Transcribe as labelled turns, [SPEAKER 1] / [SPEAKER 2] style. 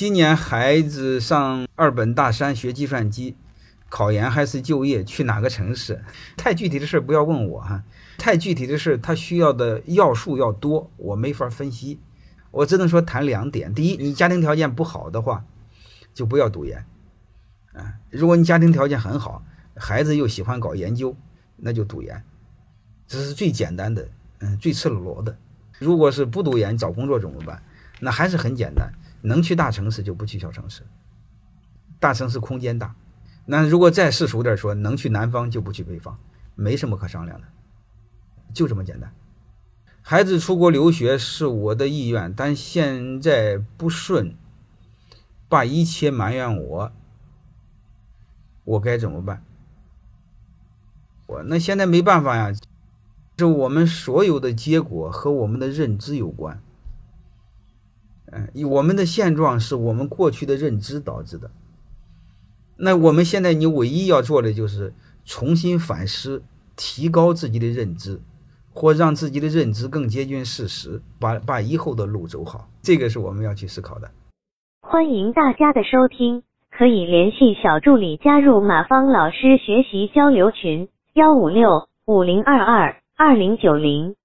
[SPEAKER 1] 今年孩子上二本大三学计算机，考研还是就业，去哪个城市？太具体的事不要问我哈，太具体的事他需要的要素要多，我没法分析。我只能说谈两点：第一，你家庭条件不好的话，就不要读研啊；如果你家庭条件很好，孩子又喜欢搞研究，那就读研，这是最简单的，嗯，最赤裸裸的。如果是不读研找工作怎么办？那还是很简单，能去大城市就不去小城市，大城市空间大。那如果再世俗点说，能去南方就不去北方，没什么可商量的，就这么简单。孩子出国留学是我的意愿，但现在不顺，把一切埋怨我，我该怎么办？我那现在没办法呀。是我们所有的结果和我们的认知有关，嗯，我们的现状是我们过去的认知导致的。那我们现在你唯一要做的就是重新反思，提高自己的认知，或让自己的认知更接近事实，把把以后的路走好。这个是我们要去思考的。
[SPEAKER 2] 欢迎大家的收听，可以联系小助理加入马芳老师学习交流群：幺五六五零二二。二零九零。